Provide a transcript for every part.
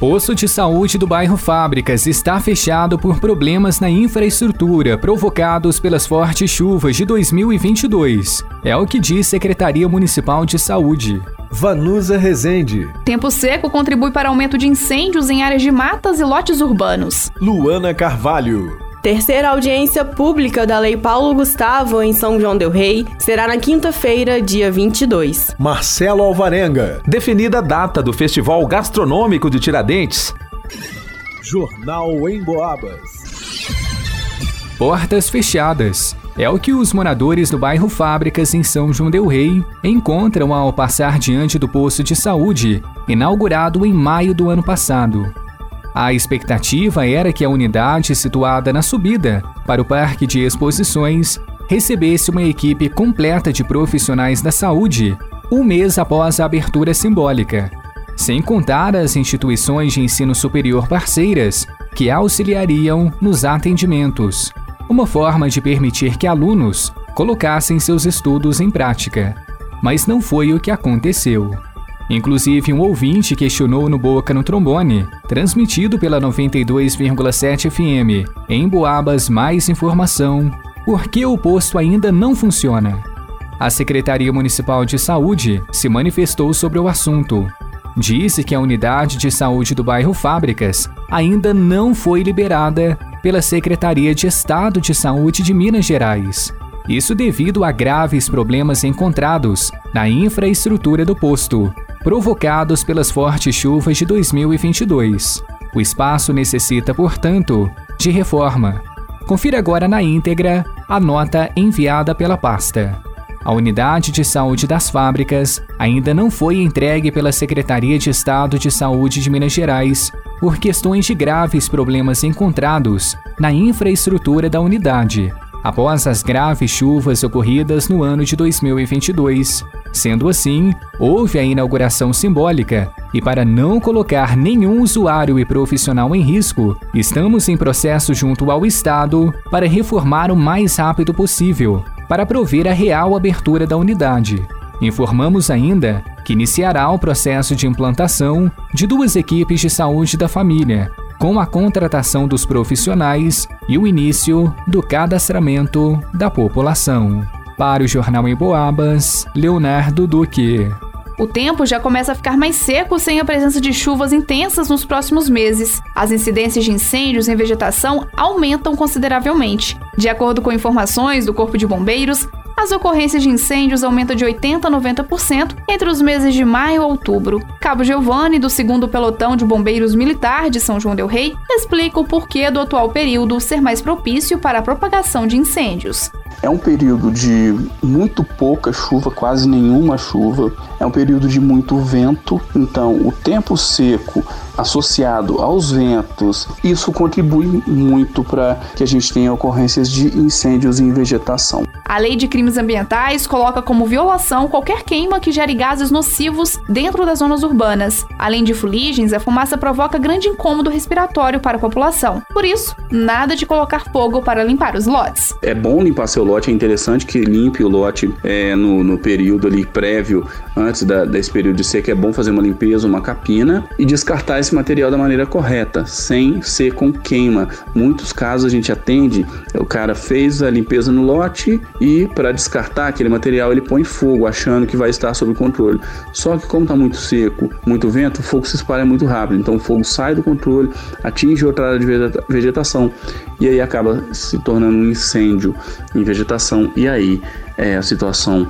Poço de saúde do bairro Fábricas está fechado por problemas na infraestrutura provocados pelas fortes chuvas de 2022. É o que diz Secretaria Municipal de Saúde. Vanusa Rezende. Tempo seco contribui para aumento de incêndios em áreas de matas e lotes urbanos. Luana Carvalho. Terceira audiência pública da Lei Paulo Gustavo em São João del Rei será na quinta-feira, dia 22. Marcelo Alvarenga. Definida a data do Festival Gastronômico de Tiradentes. Jornal em Boabas. Portas fechadas. É o que os moradores do bairro Fábricas em São João del Rei encontram ao passar diante do posto de saúde, inaugurado em maio do ano passado. A expectativa era que a unidade situada na subida para o Parque de Exposições recebesse uma equipe completa de profissionais da saúde um mês após a abertura simbólica, sem contar as instituições de ensino superior parceiras que auxiliariam nos atendimentos, uma forma de permitir que alunos colocassem seus estudos em prática. Mas não foi o que aconteceu. Inclusive, um ouvinte questionou no Boca no Trombone, transmitido pela 92,7 FM, em Boabas mais informação, por que o posto ainda não funciona. A Secretaria Municipal de Saúde se manifestou sobre o assunto. Disse que a unidade de saúde do bairro Fábricas ainda não foi liberada pela Secretaria de Estado de Saúde de Minas Gerais. Isso devido a graves problemas encontrados na infraestrutura do posto, provocados pelas fortes chuvas de 2022. O espaço necessita, portanto, de reforma. Confira agora na íntegra a nota enviada pela pasta. A unidade de saúde das fábricas ainda não foi entregue pela Secretaria de Estado de Saúde de Minas Gerais por questões de graves problemas encontrados na infraestrutura da unidade, após as graves chuvas ocorridas no ano de 2022. Sendo assim, houve a inauguração simbólica e, para não colocar nenhum usuário e profissional em risco, estamos em processo junto ao Estado para reformar o mais rápido possível, para prover a real abertura da unidade. Informamos ainda que iniciará o processo de implantação de duas equipes de saúde da família, com a contratação dos profissionais e o início do cadastramento da população. Para o Jornal em Boabas, Leonardo Duque. O tempo já começa a ficar mais seco sem a presença de chuvas intensas nos próximos meses. As incidências de incêndios em vegetação aumentam consideravelmente. De acordo com informações do Corpo de Bombeiros, as ocorrências de incêndios aumentam de 80% a 90% entre os meses de maio a outubro. Cabo Giovanni, do 2 Pelotão de Bombeiros Militar de São João Del Rei, explica o porquê do atual período ser mais propício para a propagação de incêndios. É um período de muito pouca chuva, quase nenhuma chuva. É um período de muito vento, então o tempo seco associado aos ventos, isso contribui muito para que a gente tenha ocorrências de incêndios em vegetação. A Lei de Crimes Ambientais coloca como violação qualquer queima que gere gases nocivos dentro das zonas urbanas. Além de fuligens, a fumaça provoca grande incômodo respiratório para a população. Por isso, nada de colocar fogo para limpar os lotes. É bom limpar seu lote, é interessante que limpe o lote é, no, no, período ali prévio, antes da, desse período de seca. É bom fazer uma limpeza, uma capina e descartar esse material da maneira correta, sem ser com queima. Muitos casos a gente atende, o cara fez a limpeza no lote e para descartar aquele material ele põe fogo, achando que vai estar sob controle. Só que como está muito seco, muito vento, o fogo se espalha muito rápido. Então o fogo sai do controle, atinge outra área de vegetação e aí acaba se tornando um incêndio em vegetação. E aí é, a situação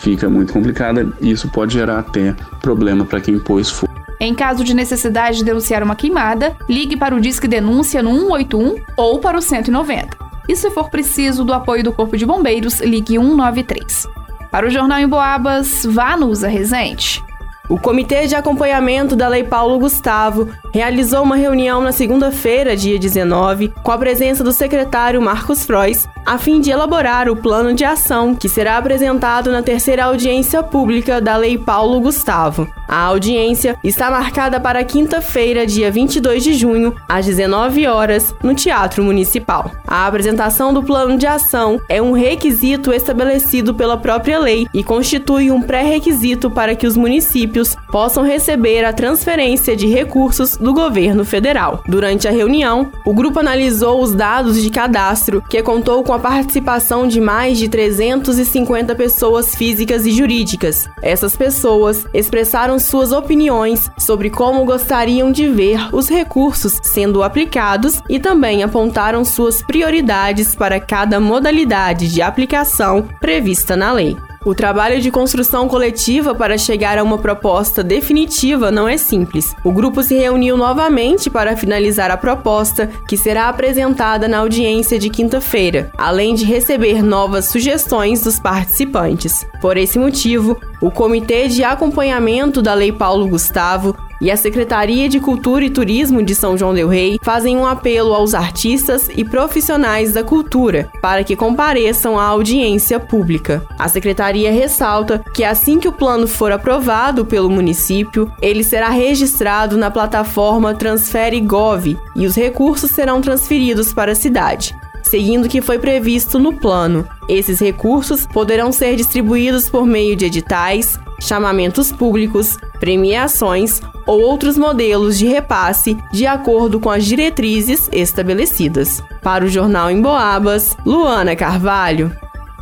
fica muito complicada e isso pode gerar até problema para quem pôs fogo. Em caso de necessidade de denunciar uma queimada, ligue para o Disque Denúncia no 181 ou para o 190 e, se for preciso do apoio do Corpo de Bombeiros, ligue 193. Para o Jornal em Boabas, vá no Usa Resente. O Comitê de Acompanhamento da Lei Paulo Gustavo realizou uma reunião na segunda-feira, dia 19, com a presença do secretário Marcos Frois, a fim de elaborar o plano de ação que será apresentado na terceira audiência pública da Lei Paulo Gustavo. A audiência está marcada para quinta-feira, dia 22 de junho, às 19 horas, no Teatro Municipal. A apresentação do plano de ação é um requisito estabelecido pela própria lei e constitui um pré-requisito para que os municípios possam receber a transferência de recursos do governo federal. Durante a reunião, o grupo analisou os dados de cadastro, que contou com a participação de mais de 350 pessoas físicas e jurídicas. Essas pessoas expressaram suas opiniões sobre como gostariam de ver os recursos sendo aplicados e também apontaram suas prioridades para cada modalidade de aplicação prevista na lei. O trabalho de construção coletiva para chegar a uma proposta definitiva não é simples. O grupo se reuniu novamente para finalizar a proposta, que será apresentada na audiência de quinta-feira, além de receber novas sugestões dos participantes. Por esse motivo, o Comitê de Acompanhamento da Lei Paulo Gustavo e a Secretaria de Cultura e Turismo de São João del Rei fazem um apelo aos artistas e profissionais da cultura para que compareçam à audiência pública. A secretaria ressalta que assim que o plano for aprovado pelo município, ele será registrado na plataforma Transfere Gov e os recursos serão transferidos para a cidade seguindo o que foi previsto no plano. Esses recursos poderão ser distribuídos por meio de editais, chamamentos públicos, premiações ou outros modelos de repasse de acordo com as diretrizes estabelecidas. Para o Jornal em Boabas, Luana Carvalho.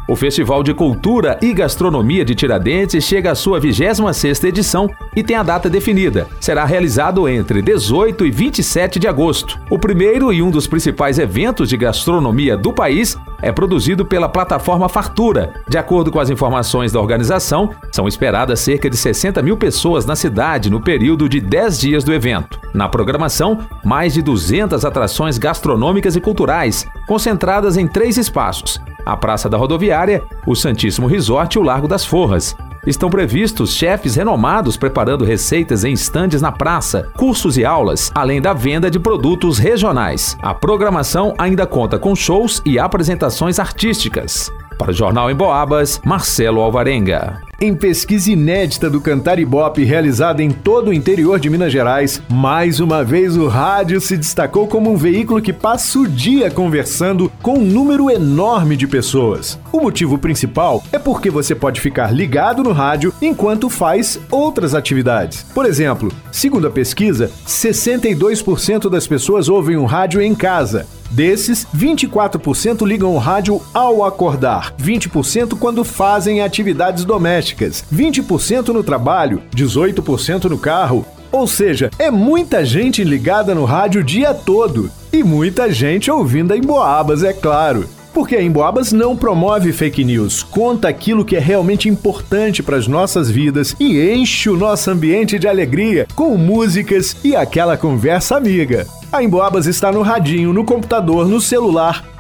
O Festival de Cultura e Gastronomia de Tiradentes chega à sua 26ª edição e tem a data definida. Será realizado entre 18 e 27 de agosto. O primeiro e um dos principais eventos de gastronomia do país é produzido pela plataforma Fartura. De acordo com as informações da organização, são esperadas cerca de 60 mil pessoas na cidade no período de 10 dias do evento. Na programação, mais de 200 atrações gastronômicas e culturais, concentradas em três espaços: a Praça da Rodoviária, o Santíssimo Resort e o Largo das Forras. Estão previstos chefes renomados preparando receitas em estandes na praça, cursos e aulas, além da venda de produtos regionais. A programação ainda conta com shows e apresentações artísticas. Para o Jornal em Boabas, Marcelo Alvarenga. Em pesquisa inédita do Cantar Ibope realizada em todo o interior de Minas Gerais, mais uma vez o rádio se destacou como um veículo que passa o dia conversando com um número enorme de pessoas. O motivo principal é porque você pode ficar ligado no rádio enquanto faz outras atividades. Por exemplo, segundo a pesquisa, 62% das pessoas ouvem o rádio em casa, Desses, 24% ligam o rádio ao acordar, 20% quando fazem atividades domésticas, 20% no trabalho, 18% no carro. Ou seja, é muita gente ligada no rádio o dia todo. E muita gente ouvindo em Boabas, é claro. Porque a Emboabas não promove fake news, conta aquilo que é realmente importante para as nossas vidas e enche o nosso ambiente de alegria com músicas e aquela conversa amiga. A Emboabas está no radinho, no computador, no celular.